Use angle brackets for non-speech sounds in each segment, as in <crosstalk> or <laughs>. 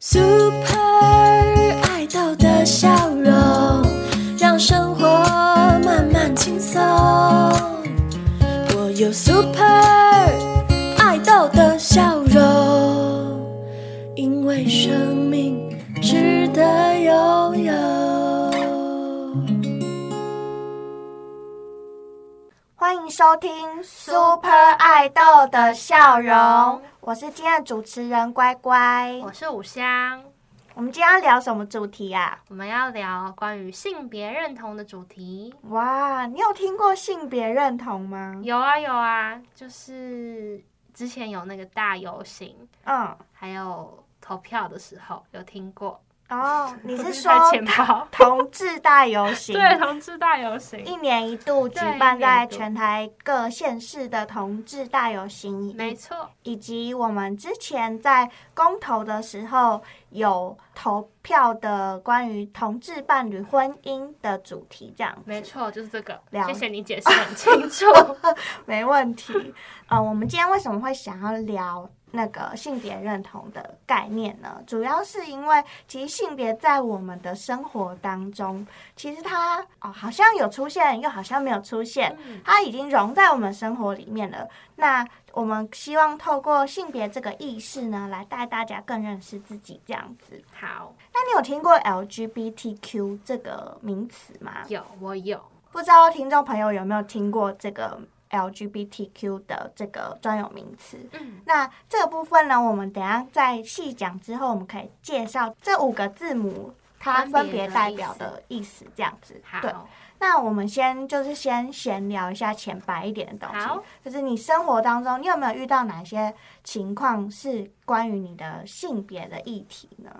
Super 爱豆的笑容，让生活慢慢轻松。我有 Super 爱豆的笑容，因为生命值得拥有。欢迎收听 Super 爱豆的笑容，我是今天的主持人乖乖。我是五香，我们今天要聊什么主题啊？我们要聊关于性别认同的主题。哇，你有听过性别认同吗？有啊有啊，就是之前有那个大游行，嗯，还有投票的时候有听过。哦，你是说？同志大游行？<laughs> 对，同志大游行，一年一度举办在全台各县市的同志大游行，没错，以及我们之前在公投的时候有投票的关于同志伴侣婚姻的主题，这样没错，就是这个。了谢谢你解释很清楚。<laughs> 没问题。呃，我们今天为什么会想要聊那个性别认同的概念呢？主要是因为其实性别在我们的生活当中，其实它哦好像有出现，又好像没有出现，嗯它已经融在我们生活里面了。那我们希望透过性别这个意识呢，来带大家更认识自己，这样子。好，那你有听过 LGBTQ 这个名词吗？有我有，不知道听众朋友有没有听过这个 LGBTQ 的这个专有名词？嗯，那这个部分呢，我们等一下在细讲之后，我们可以介绍这五个字母它分别代表的意思，这样子。对，好，那我们先就是先闲聊一下浅白一点的东好西，就是你生活当中，你有没有遇到哪些情况是关于你的性别的议题呢？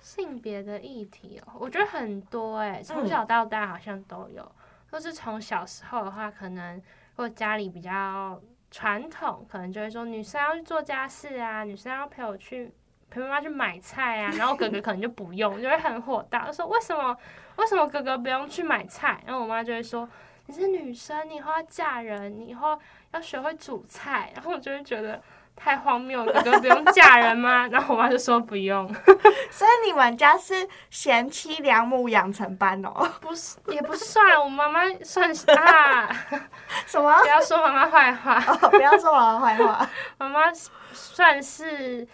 性别的议题哦，我觉得很多哎、嗯从小到大好像都有。都是从小时候的话，可能如果家里比较传统，可能就会说女生要去做家事啊，女生要陪我去陪妈妈去买菜啊，然后哥哥可能就不用，就会很火大，就说为什么为什么哥哥不用去买菜？然后我妈就会说你是女生，你以后要嫁人，你以后要学会煮菜，然后我就会觉得。太荒谬了，哥哥不用嫁人吗？<laughs> 然后我妈就说不用。<laughs> 所以你们家是贤妻良母养成班哦？<laughs> 不是，也不算，我妈妈算是啊，什么不？要说妈妈坏话，哦，不要说妈妈坏话。妈妈算是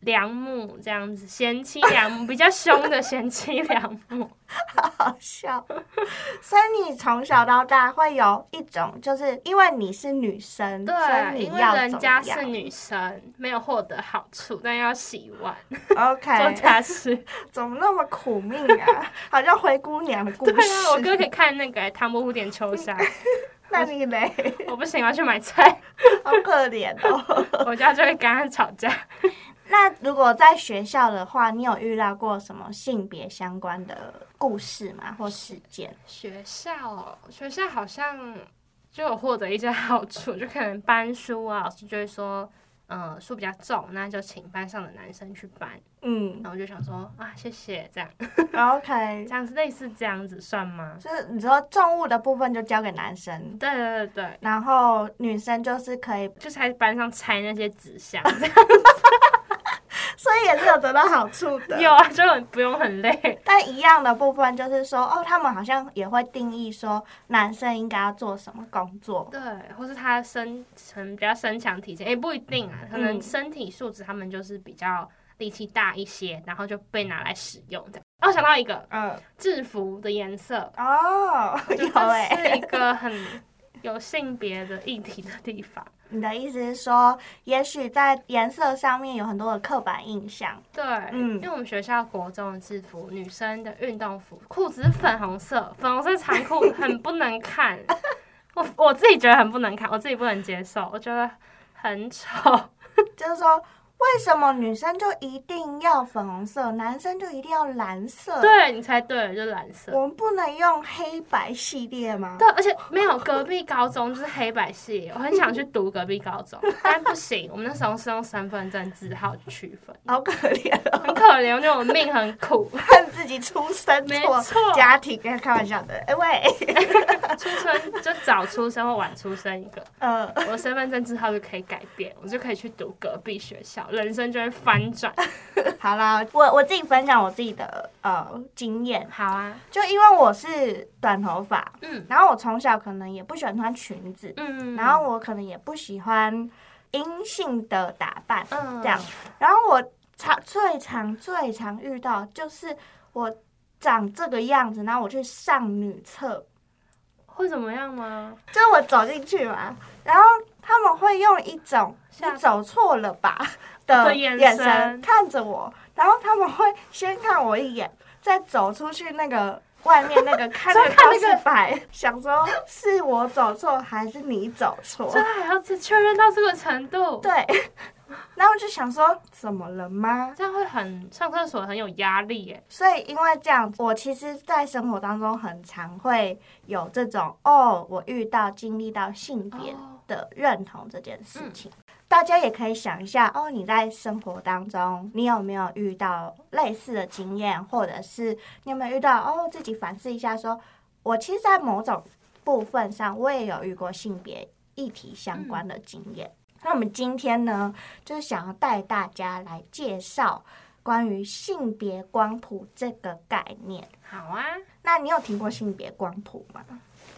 良母这样子，贤妻良母，比较凶的贤妻良母。好好笑。所以你从小到大会有一种，就是因为你是女生，所以对，因为人家是女生，没有获得好处，但要洗碗、，OK，做家事。<laughs> 怎么那么苦命啊？<laughs> 好像灰姑娘的故事。对啊，我哥可以看那个《唐伯虎点秋香》，<laughs> 那你嘞？我不行，我要去买菜，好可怜哦。我家就会跟他吵架。那如果在学校的话，你有遇到过什么性别相关的故事吗？或事件？学校哦，学校好像就有获得一些好处，就可能搬书啊，老师就会说，呃，书比较重，那就请班上的男生去搬。嗯然后我就想说啊，谢谢，这样，OK <laughs> 这。样是类似这样子算吗？就是你说重物的部分就交给男生，对对对对，然后女生就是可以，就是在班上拆那些纸箱，这样 <laughs> 所以也是有得到好处的。<laughs> 有啊，就很不用很累。<laughs> 但一样的部分就是说，哦，他们好像也会定义说男生应该要做什么工作。对，或是他身成比较身强体健，也不一定啊，可能嗯身体素质他们就是比较力气大一些，然后就被拿来使用这样。哦，我想到一个嗯，制服的颜色，哦，就有这哎、是一个很有性别的议题的地方。你的意思是说，也许在颜色上面有很多的刻板印象。对，嗯因为我们学校国中的制服，女生的运动服裤子是粉红色，粉红色长裤很不能看，<laughs> 我我自己觉得很不能看，我自己不能接受，我觉得很丑。<laughs> 就是说，为什么女生就一定要粉红色，男生就一定要蓝色？，对你猜对了，就是蓝色。我们不能用黑白系列吗？对，而且没有隔壁高中就是黑白系列，我很想去读隔壁高中，<laughs> 但不行，我们那时候是用身份证字号区分，好可怜哦，很可怜，我觉得我命很苦。恨自己出生没错错家庭，跟开玩笑的。哎、喂，<laughs> 出生就早出生或晚出生一个，呃，我的身份证字号就可以改变，我就可以去读隔壁学校秒，人生就会翻转。<laughs> 好啦，我我自己分享我自己的呃经验，好啊，就因为我是短头发，嗯。然后我从小可能也不喜欢穿裙子，嗯，然后我可能也不喜欢阴性的打扮，嗯这样，然后我常最常最常遇到就是我长这个样子，然后我去上女厕，会怎么样吗？就是我走进去嘛，然后他们会用一种你走错了吧的的眼眼神神看着我，然后他们会先看我一眼，再走出去那个外面那个 <laughs> 看那个告看那个示牌，<laughs> 想说是我走错还是你走错？这还要确认到这个程度？对，然后就想说怎么了吗？这样会很上厕所很有压力耶。所以因为这样，我其实，在生活当中很常会有这种哦，我遇到经历到性别哦的认同这件事情。大家也可以想一下哦，你在生活当中，你有没有遇到类似的经验，或者是你有没有遇到哦，自己反思一下说，我其实，在某种部分上，我也有遇过性别议题相关的经验。那我们今天呢，就是想要带大家来介绍关于性别光谱这个概念。好啊，那你有听过性别光谱吗？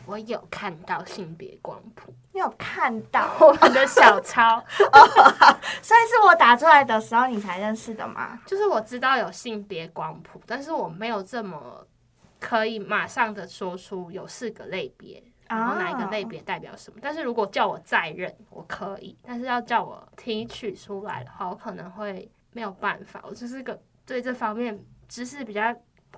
我有看到性别光谱，你有看到？<laughs> 我们的小抄，<laughs> 所以是我打出来的时候你才认识的吗？就是我知道有性别光谱，但是我没有这么可以马上的说出有四个类别，然后哪一个类别代表什么。但是如果叫我再认，我可以；但是要叫我提取出来的话，我可能会没有办法。我就是个对这方面知识比较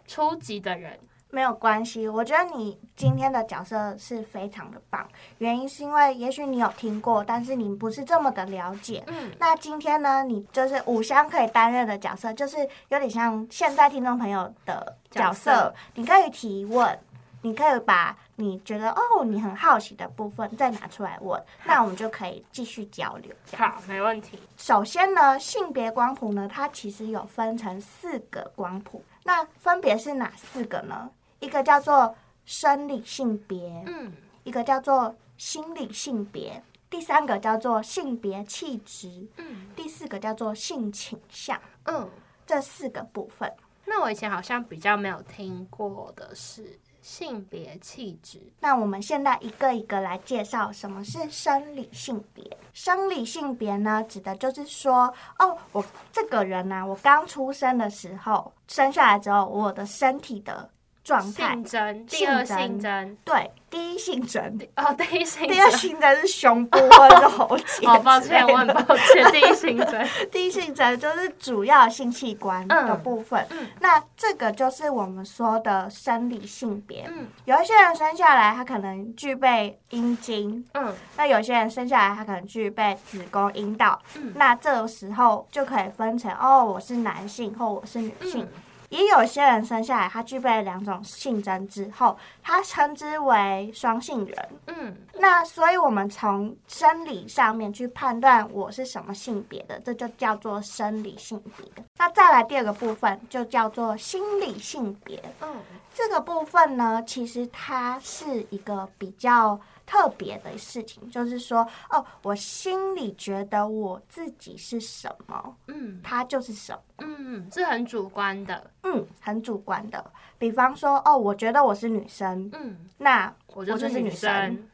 初级的人。没有关系，我觉得你今天的角色是非常的棒。原因是因为也许你有听过，但是你不是这么的了解。嗯，那今天呢，你就是五香可以担任的角色，就是有点像现在听众朋友的角色，角色你可以提问，你可以把你觉得哦你很好奇的部分再拿出来问，那我们就可以继续交流。好，没问题。首先呢，性别光谱呢，它其实有分成四个光谱，那分别是哪四个呢？一个叫做生理性别，嗯，一个叫做心理性别，第三个叫做性别气质，嗯第四个叫做性倾向。嗯，这四个部分，那我以前好像比较没有听过的是性别气质。那我们现在一个一个来介绍什么是生理性别。生理性别呢，指的就是说，哦，我这个人呢、我刚出生的时候，生下来之后，我的身体的状态性，征，第二性征，对，第一性征，哦，第一性 <laughs> 第二征。性征是胸部或者是喉结好抱歉，我很抱歉，第一性征。<laughs> 第一性征就是主要性器官的部分。嗯那这个就是我们说的生理性别。嗯有一些人生下来，他可能具备阴茎；嗯那有些人生下来，他可能具备子宫、阴道。嗯那这个时候就可以分成哦，我是男性或我是女性。嗯也有些人生下来，他具备两种性征之后，他称之为双性人。嗯那所以，我们从生理上面去判断我是什么性别的，这就叫做生理性别。那再来第二个部分，就叫做心理性别。嗯这个部分呢，其实它是一个比较特别的事情，就是说，哦，我心里觉得我自己是什么，嗯它就是什么。嗯，是很主观的。嗯，很主观的。比方说，哦，我觉得我是女生，嗯，那我就是女女生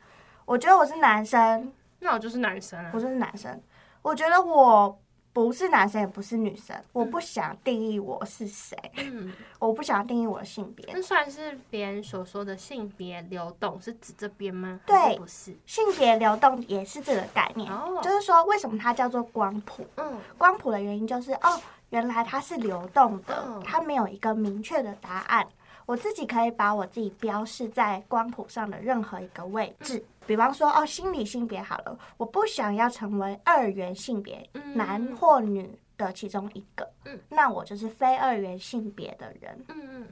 我觉得我是男生，那我就是男生啊我。就是男生。我觉得我不是男生，也不是女生。我不想定义我是谁，嗯，<laughs> 我不想定义我的性别。那算是别人所说的性别流动，是指这边吗？对不是。性别流动也是这个概念，哦就是说为什么它叫做光谱？嗯光谱的原因就是哦，原来它是流动的嗯，它没有一个明确的答案。我自己可以把我自己标示在光谱上的任何一个位置，比方说哦，心理性别好了，我不想要成为二元性别，嗯男或女的其中一个，嗯那我就是非二元性别的人。嗯嗯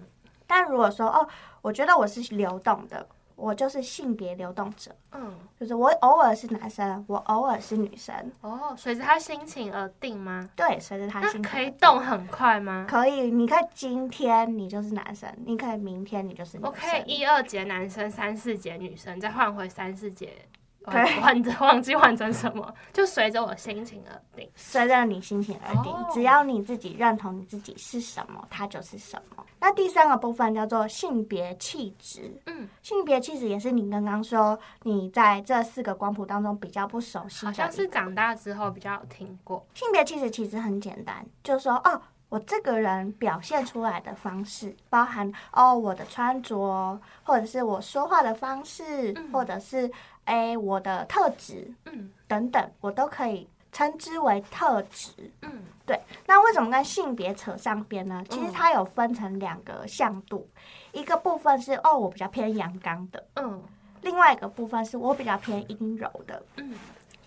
但如果说哦，我觉得我是流动的，我就是性别流动者，嗯。就是我偶尔是男生，我偶尔是女生，哦，随着他心情而定吗？对，随着他那心情可以动很快吗？可以，你可以今天你就是男生，你可以明天你就是女生。我可以一二节男生，三四节女生，再换回三四节对换成忘记换成什么，就随着我心情而定。随着你心情而定，哦只要你自己认同你自己是什么，它就是什么。那第三个部分叫做性别气质，嗯，性别气质也是你刚刚说你在这四个光谱当中比较不熟悉的，好像是长大之后比较有听过。性别气质其实很简单，就是说哦，我这个人表现出来的方式，包含哦我的穿着，或者是我说话的方式，嗯或者是哎我的特质嗯等等，我都可以称之为特质。嗯对，那为什么跟性别扯上边呢？其实嗯它有分成两个向度，一个部分是哦我比较偏阳刚的，嗯另外一个部分是我比较偏阴柔的。嗯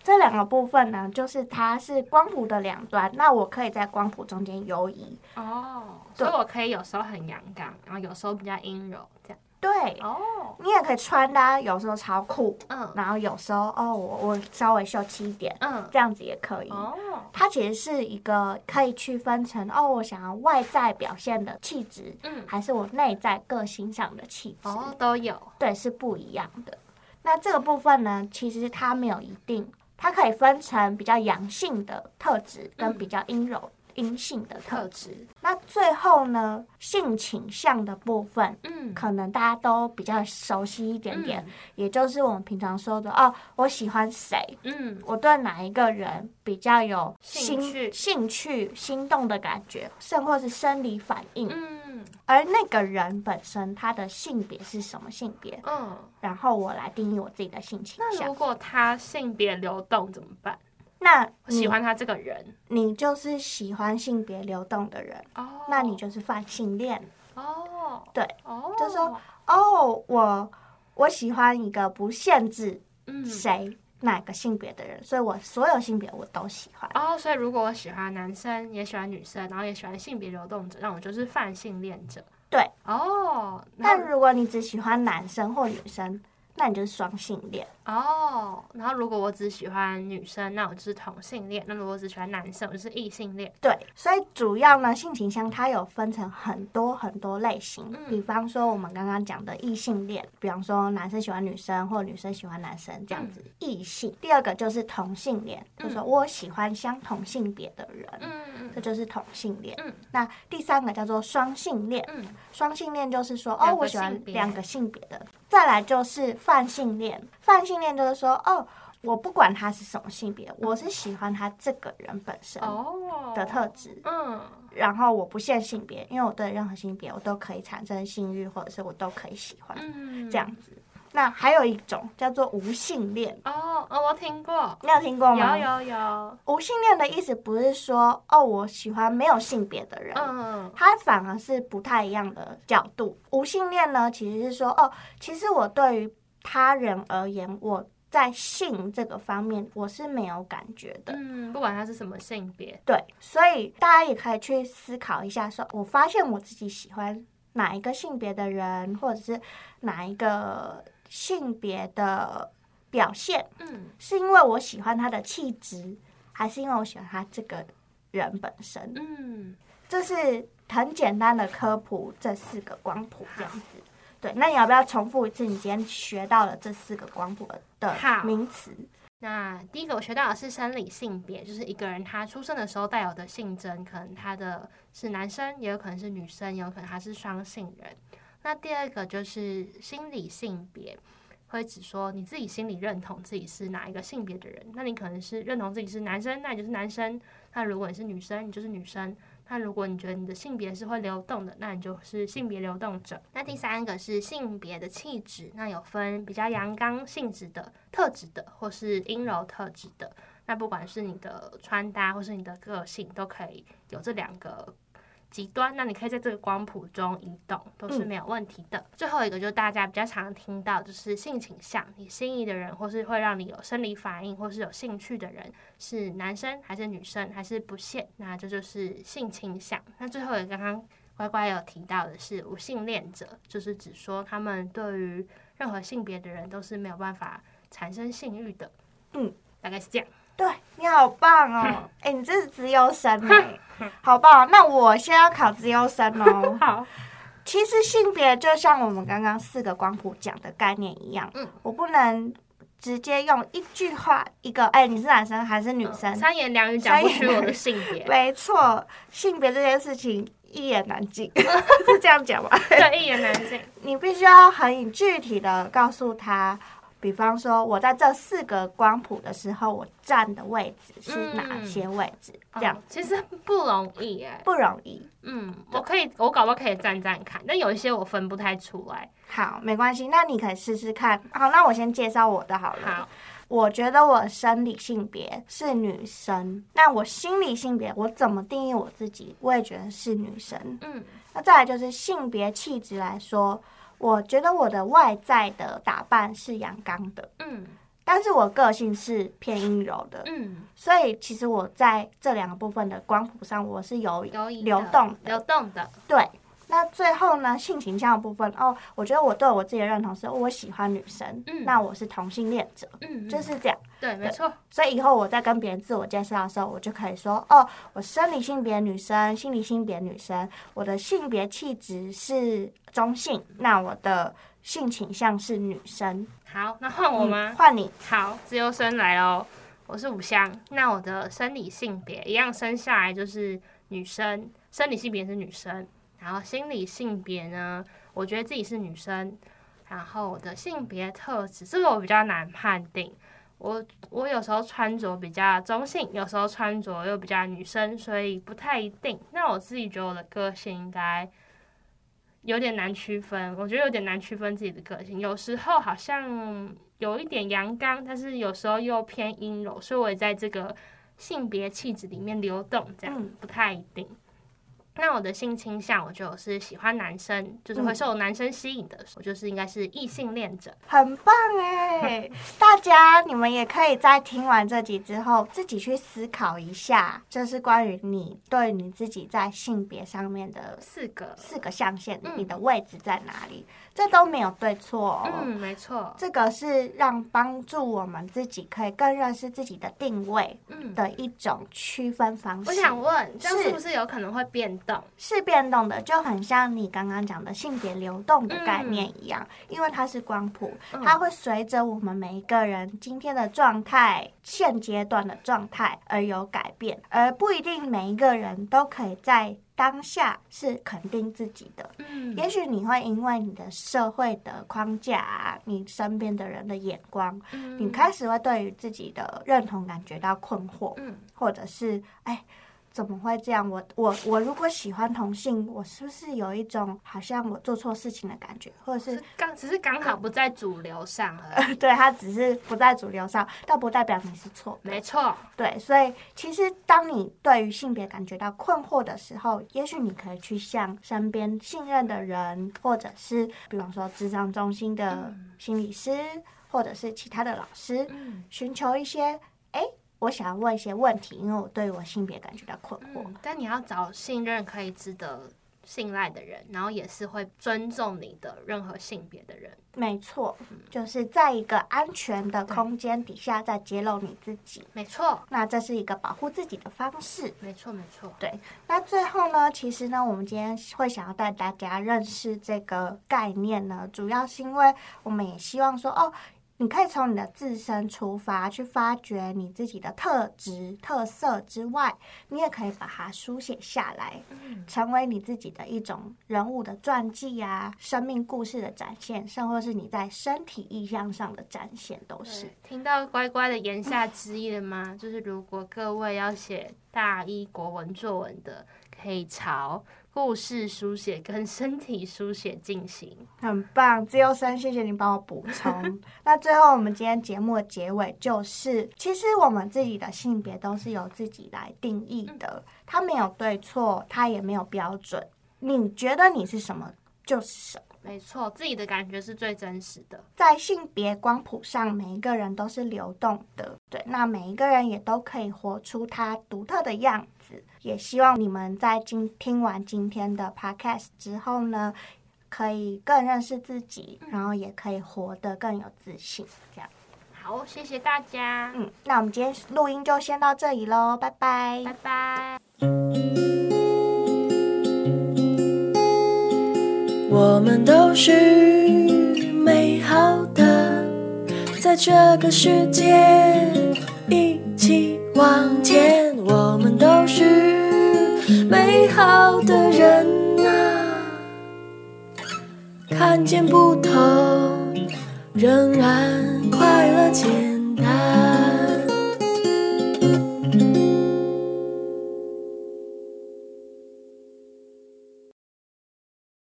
这两个部分呢，就是它是光谱的两端，那我可以在光谱中间游移。哦，所以我可以有时候很阳刚，然后有时候比较阴柔，这样。对，哦，你也可以穿搭，有时候超酷，嗯。然后有时候哦，我我稍微秀气一点，嗯，这样子也可以。哦，它其实是一个可以区分成哦，我想要外在表现的气质，嗯，还是我内在个性上的气质，哦，都有。对，是不一样的。那这个部分呢，其实它没有一定，它可以分成比较阳性的特质跟嗯。比较阴柔、阴性的特特质。那最后呢，性倾向的部分，嗯，可能大家都比较熟悉一点点，嗯也就是我们平常说的哦，我喜欢谁，嗯，我对哪一个人比较有兴趣兴趣、心动的感觉，甚或是生理反应，嗯而那个人本身他的性别是什么性别，嗯。然后我来定义我自己的性倾向那如。果他性别流动怎么办？那喜欢他这个人。你就是喜欢性别流动的人，哦，那你就是泛性恋。哦，对，哦，就说哦，我我喜欢一个不限制嗯，谁哪个性别的人，所以我所有性别我都喜欢。哦，所以如果我喜欢男生，也喜欢女生，然后也喜欢性别流动者，那我就是泛性恋者。对，哦，但那如果你只喜欢男生或女生，那你就是双性恋。哦，然后如果我只喜欢女生，那我就是同性恋；那如果我只喜欢男生，我就是异性恋。对，所以主要呢，性倾向它有分成很多很多类型，嗯比方说我们刚刚讲的异性恋，比方说男生喜欢女生或女生喜欢男生这样子，异性。第二个就是同性恋，就是说我喜欢相同性别的人。嗯这就是同性恋。嗯那第三个叫做双性恋，嗯双性恋就是说，哦，我喜欢两个性别的。再来就是泛性恋，泛性恋就是说，哦，我不管他是什么性别，我是喜欢他这个人本身哦。的特质，嗯。然后我不限性别，因为我对任何性别我都可以产生性欲，或者是我都可以喜欢、嗯，这样子。那还有一种叫做无性恋，哦哦，我听过，你有听过吗？有有有，无性恋的意思不是说，哦，我喜欢没有性别的人，嗯它反而是不太一样的角度。无性恋呢，其实是说，哦，其实我对于他人而言，我在性这个方面我是没有感觉的。嗯，不管他是什么性别，对，所以大家也可以去思考一下说我发现我自己喜欢哪一个性别的人，或者是哪一个性别的表现，嗯是因为我喜欢他的气质，还是因为我喜欢他这个人本身？嗯，这是很简单的科普这四个光谱这样子。对，那你要不要重复一次你今天学到了这四个光谱的名词？那第一个我学到的是生理性别，就是一个人他出生的时候带有的性征，可能他的是男生，也有可能是女生，也有可能他是双性人。那第二个就是心理性别，会指说你自己心里认同自己是哪一个性别的人。那你可能是认同自己是男生，那你就是男生；那如果你是女生，你就是女生。那如果你觉得你的性别是会流动的，那你就是性别流动者。那第三个是性别的气质，那有分比较阳刚性质的特质的，或是阴柔特质的。那不管是你的穿搭或是你的个性，都可以有这两个极端。那你可以在这个光谱中移动，都是没有问题的。最后一个就是大家比较常听到，就是性倾向，你心仪的人，或是会让你有生理反应，或是有兴趣的人，是男生还是女生，还是不限？那这就是性倾向。那最后一个刚刚乖乖有提到的是无性恋者，就是指说他们对于任何性别的人都是没有办法产生性欲的。嗯，大概是这样。对你好棒哦！<laughs> 哎、你这是资优生哎，好棒！那我先要考资优生哦。<laughs> 好，其实性别就像我们刚刚四个光谱讲的概念一样，嗯我不能直接用一句话，一个哎，你是男生还是女生？三言两语讲不出我的性别。<laughs> 没错，性别这件事情一言难尽，是这样讲吗？对，一言难尽。你必须要很具体的告诉他，比方说，我在这四个光谱的时候，我站的位置是哪些位置？这样其实不容易哎，不容易。嗯，我可以，我搞不好可以站站看，但有一些我分不太出来。好，没关系，那你可以试试看。好，那我先介绍我的好了。好，我觉得我生理性别是女生，那我心理性别我怎么定义我自己？我也觉得是女生。嗯，那再来就是性别气质来说，我觉得我的外在的打扮是阳刚的。嗯，但是我个性是偏阴柔的。嗯，所以其实我在这两个部分的光谱上，我是有有流动流动的。对。那最后呢，性倾向的部分哦，我觉得我对我自己的认同是，我喜欢女生，嗯那我是同性恋者，嗯，就是这样。对，没错。所以以后我在跟别人自我介绍的时候，我就可以说，哦，我生理性别女生，心理性别女生，我的性别气质是中性，那我的性倾向是女生。好，那换我吗？换你。好，自由生来喽。我是五香，那我的生理性别一样，生下来就是女生，生理性别是女生。然后心理性别呢，我觉得自己是女生。然后我的性别特质，这个我比较难判定。我我有时候穿着比较中性，有时候穿着又比较女生，所以不太一定。那我自己觉得我的个性应该有点难区分，我觉得有点难区分自己的个性。有时候好像有一点阳刚，但是有时候又偏阴柔，所以我也在这个性别气质里面流动，这样不太一定。那我的性倾向，我觉得是喜欢男生，就是会受男生吸引的，我就是应该是异性恋者，很棒哎！<laughs> 大家你们也可以在听完这集之后，自己去思考一下，就是关于你对你自己在性别上面的四个四个象限，你的位置在哪里？这都没有对错哦。嗯，没错，这个是让帮助我们自己可以更认识自己的定位的一种区分方式。我想问，这样是不是有可能会变动？是变动的，就很像你刚刚讲的性别流动的概念一样，因为它是光谱，它会随着我们每一个人今天的状态、现阶段的状态而有改变，而不一定每一个人都可以在当下是肯定自己的。嗯，也许你会因为你的社会的框架、你身边的人的眼光，你开始会对于自己的认同感觉到困惑，嗯，或者是哎。怎么会这样？我我我如果喜欢同性，我是不是有一种好像我做错事情的感觉，或者是刚只是刚好不在主流上而已？<laughs> 对，他只是不在主流上，但不代表你是错。没错，对，所以其实当你对于性别感觉到困惑的时候，也许你可以去向身边信任的人，或者是比方说智障中心的心理师，或者是其他的老师，寻求一些哎。我想要问一些问题，因为我对我性别感觉到困惑。但你要找信任、可以值得信赖的人，然后也是会尊重你的任何性别的人。没错，就是在一个安全的空间底下，在揭露你自己。没错，那这是一个保护自己的方式。没错，没错。对，那最后呢？其实呢，我们今天会想要带大家认识这个概念呢，主要是因为我们也希望说，哦。你可以从你的自身出发，去发掘你自己的特质、特色之外，你也可以把它书写下来，成为你自己的一种人物的传记啊，生命故事的展现，甚或是你在身体意象上的展现，都是。听到乖乖的言下之意了吗？就是如果各位要写大一国文作文的，可以朝。故事书写跟身体书写进行，很棒，自由生，谢谢你帮我补充。那最后，我们今天节目的结尾就是，其实我们自己的性别都是由自己来定义的，它没有对错，它也没有标准。你觉得你是什么，就是什么。没错，自己的感觉是最真实的。在性别光谱上，每一个人都是流动的，对，那每一个人也都可以活出他独特的样子。也希望你们在今听完今天的 podcast 之后呢，可以更认识自己，然后也可以活得更有自信。这样，好，谢谢大家。嗯，那我们今天录音就先到这里喽，拜拜，拜拜。我们都是美好的。在这个世界一起往前，我们都是美好的人啊！看见不同，仍然快乐简单。